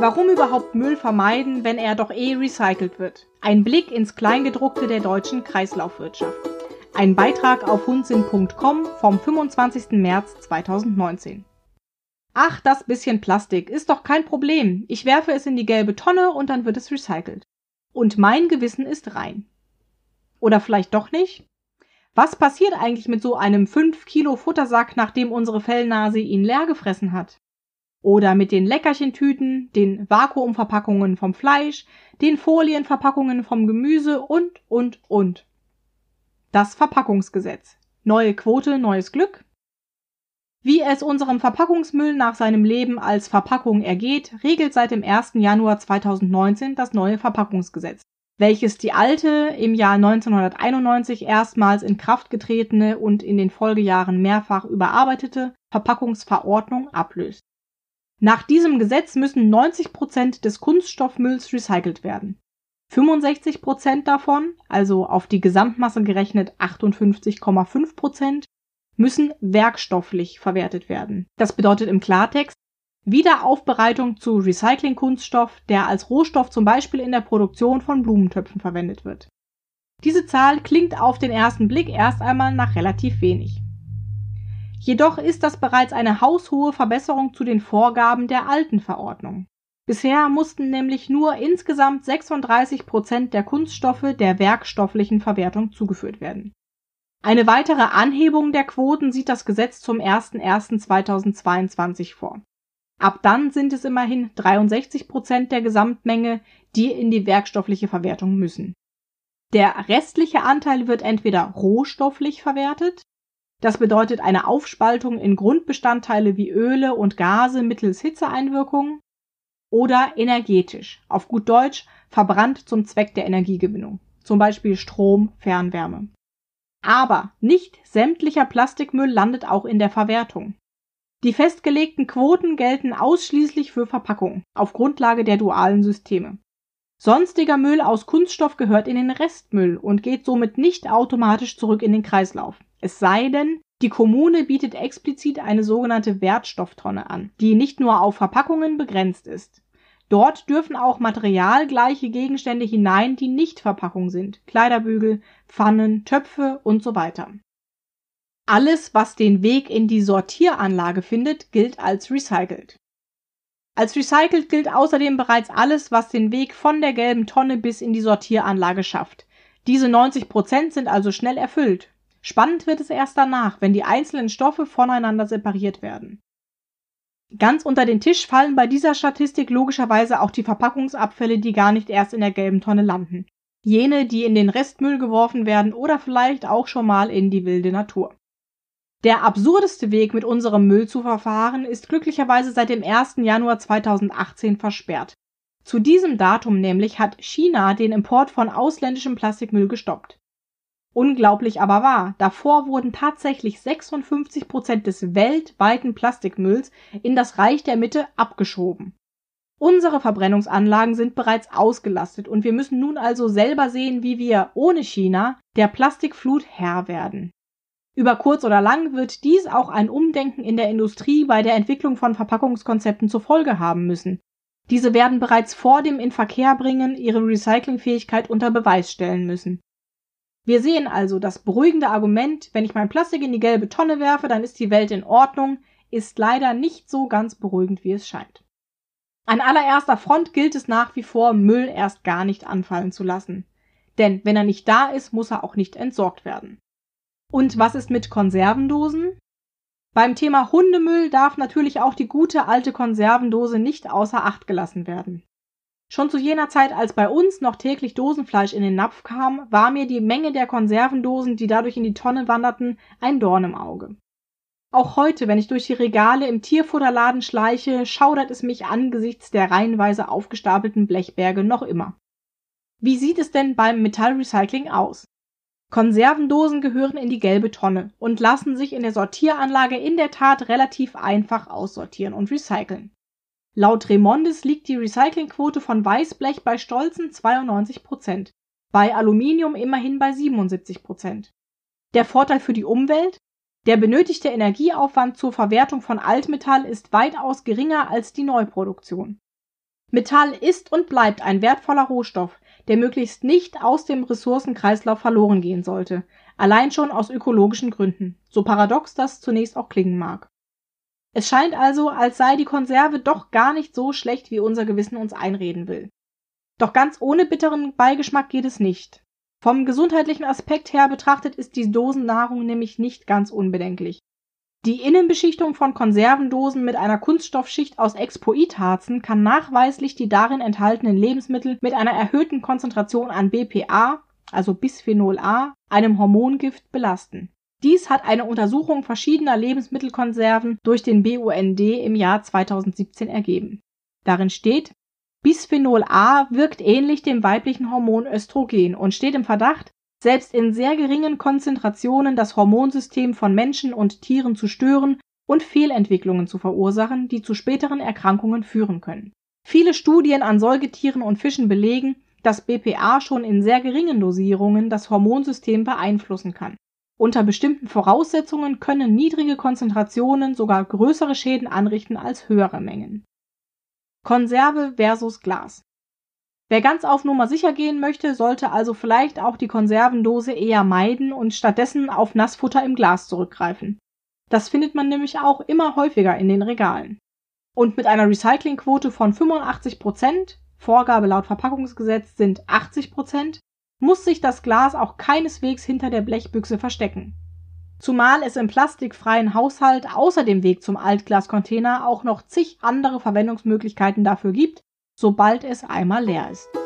Warum überhaupt Müll vermeiden, wenn er doch eh recycelt wird? Ein Blick ins Kleingedruckte der deutschen Kreislaufwirtschaft. Ein Beitrag auf hundsinn.com vom 25. März 2019. Ach, das bisschen Plastik ist doch kein Problem. Ich werfe es in die gelbe Tonne und dann wird es recycelt. Und mein Gewissen ist rein. Oder vielleicht doch nicht? Was passiert eigentlich mit so einem 5 Kilo Futtersack, nachdem unsere Fellnase ihn leer gefressen hat? Oder mit den Leckerchentüten, den Vakuumverpackungen vom Fleisch, den Folienverpackungen vom Gemüse und, und, und. Das Verpackungsgesetz. Neue Quote, neues Glück. Wie es unserem Verpackungsmüll nach seinem Leben als Verpackung ergeht, regelt seit dem 1. Januar 2019 das neue Verpackungsgesetz, welches die alte, im Jahr 1991 erstmals in Kraft getretene und in den Folgejahren mehrfach überarbeitete Verpackungsverordnung ablöst. Nach diesem Gesetz müssen 90 Prozent des Kunststoffmülls recycelt werden. 65 Prozent davon, also auf die Gesamtmasse gerechnet 58,5 Prozent, müssen werkstofflich verwertet werden. Das bedeutet im Klartext Wiederaufbereitung zu Recyclingkunststoff, der als Rohstoff zum Beispiel in der Produktion von Blumentöpfen verwendet wird. Diese Zahl klingt auf den ersten Blick erst einmal nach relativ wenig. Jedoch ist das bereits eine haushohe Verbesserung zu den Vorgaben der alten Verordnung. Bisher mussten nämlich nur insgesamt 36 Prozent der Kunststoffe der werkstofflichen Verwertung zugeführt werden. Eine weitere Anhebung der Quoten sieht das Gesetz zum 01.01.2022 vor. Ab dann sind es immerhin 63 Prozent der Gesamtmenge, die in die werkstoffliche Verwertung müssen. Der restliche Anteil wird entweder rohstofflich verwertet, das bedeutet eine Aufspaltung in Grundbestandteile wie Öle und Gase mittels Hitzeeinwirkung, oder energetisch, auf gut Deutsch verbrannt zum Zweck der Energiegewinnung, zum Beispiel Strom, Fernwärme. Aber nicht sämtlicher Plastikmüll landet auch in der Verwertung. Die festgelegten Quoten gelten ausschließlich für Verpackung auf Grundlage der dualen Systeme. Sonstiger Müll aus Kunststoff gehört in den Restmüll und geht somit nicht automatisch zurück in den Kreislauf. Es sei denn, die Kommune bietet explizit eine sogenannte Wertstofftonne an, die nicht nur auf Verpackungen begrenzt ist. Dort dürfen auch materialgleiche Gegenstände hinein, die nicht Verpackung sind. Kleiderbügel, Pfannen, Töpfe und so weiter. Alles, was den Weg in die Sortieranlage findet, gilt als recycelt. Als recycelt gilt außerdem bereits alles, was den Weg von der gelben Tonne bis in die Sortieranlage schafft. Diese 90 Prozent sind also schnell erfüllt. Spannend wird es erst danach, wenn die einzelnen Stoffe voneinander separiert werden. Ganz unter den Tisch fallen bei dieser Statistik logischerweise auch die Verpackungsabfälle, die gar nicht erst in der gelben Tonne landen. Jene, die in den Restmüll geworfen werden oder vielleicht auch schon mal in die wilde Natur. Der absurdeste Weg, mit unserem Müll zu verfahren, ist glücklicherweise seit dem 1. Januar 2018 versperrt. Zu diesem Datum nämlich hat China den Import von ausländischem Plastikmüll gestoppt. Unglaublich aber wahr, davor wurden tatsächlich 56 Prozent des weltweiten Plastikmülls in das Reich der Mitte abgeschoben. Unsere Verbrennungsanlagen sind bereits ausgelastet und wir müssen nun also selber sehen, wie wir ohne China der Plastikflut Herr werden. Über kurz oder lang wird dies auch ein Umdenken in der Industrie bei der Entwicklung von Verpackungskonzepten zur Folge haben müssen. Diese werden bereits vor dem Inverkehrbringen ihre Recyclingfähigkeit unter Beweis stellen müssen. Wir sehen also, das beruhigende Argument, wenn ich mein Plastik in die gelbe Tonne werfe, dann ist die Welt in Ordnung, ist leider nicht so ganz beruhigend, wie es scheint. An allererster Front gilt es nach wie vor, Müll erst gar nicht anfallen zu lassen. Denn wenn er nicht da ist, muss er auch nicht entsorgt werden. Und was ist mit Konservendosen? Beim Thema Hundemüll darf natürlich auch die gute alte Konservendose nicht außer Acht gelassen werden. Schon zu jener Zeit, als bei uns noch täglich Dosenfleisch in den Napf kam, war mir die Menge der Konservendosen, die dadurch in die Tonne wanderten, ein Dorn im Auge. Auch heute, wenn ich durch die Regale im Tierfutterladen schleiche, schaudert es mich angesichts der reihenweise aufgestapelten Blechberge noch immer. Wie sieht es denn beim Metallrecycling aus? Konservendosen gehören in die gelbe Tonne und lassen sich in der Sortieranlage in der Tat relativ einfach aussortieren und recyceln. Laut Remondis liegt die Recyclingquote von Weißblech bei stolzen 92 Prozent, bei Aluminium immerhin bei 77 Prozent. Der Vorteil für die Umwelt? Der benötigte Energieaufwand zur Verwertung von Altmetall ist weitaus geringer als die Neuproduktion. Metall ist und bleibt ein wertvoller Rohstoff, der möglichst nicht aus dem Ressourcenkreislauf verloren gehen sollte, allein schon aus ökologischen Gründen, so paradox das zunächst auch klingen mag. Es scheint also, als sei die Konserve doch gar nicht so schlecht, wie unser Gewissen uns einreden will. Doch ganz ohne bitteren Beigeschmack geht es nicht. Vom gesundheitlichen Aspekt her betrachtet ist die Dosennahrung nämlich nicht ganz unbedenklich. Die Innenbeschichtung von Konservendosen mit einer Kunststoffschicht aus Expoitharzen kann nachweislich die darin enthaltenen Lebensmittel mit einer erhöhten Konzentration an BPA, also Bisphenol A, einem Hormongift, belasten. Dies hat eine Untersuchung verschiedener Lebensmittelkonserven durch den BUND im Jahr 2017 ergeben. Darin steht, Bisphenol A wirkt ähnlich dem weiblichen Hormon Östrogen und steht im Verdacht, selbst in sehr geringen Konzentrationen das Hormonsystem von Menschen und Tieren zu stören und Fehlentwicklungen zu verursachen, die zu späteren Erkrankungen führen können. Viele Studien an Säugetieren und Fischen belegen, dass BPA schon in sehr geringen Dosierungen das Hormonsystem beeinflussen kann. Unter bestimmten Voraussetzungen können niedrige Konzentrationen sogar größere Schäden anrichten als höhere Mengen. Konserve versus Glas Wer ganz auf Nummer sicher gehen möchte, sollte also vielleicht auch die Konservendose eher meiden und stattdessen auf Nassfutter im Glas zurückgreifen. Das findet man nämlich auch immer häufiger in den Regalen. Und mit einer Recyclingquote von 85 Prozent, Vorgabe laut Verpackungsgesetz sind 80 Prozent, muss sich das Glas auch keineswegs hinter der Blechbüchse verstecken. Zumal es im plastikfreien Haushalt außer dem Weg zum Altglascontainer auch noch zig andere Verwendungsmöglichkeiten dafür gibt, sobald es einmal leer ist.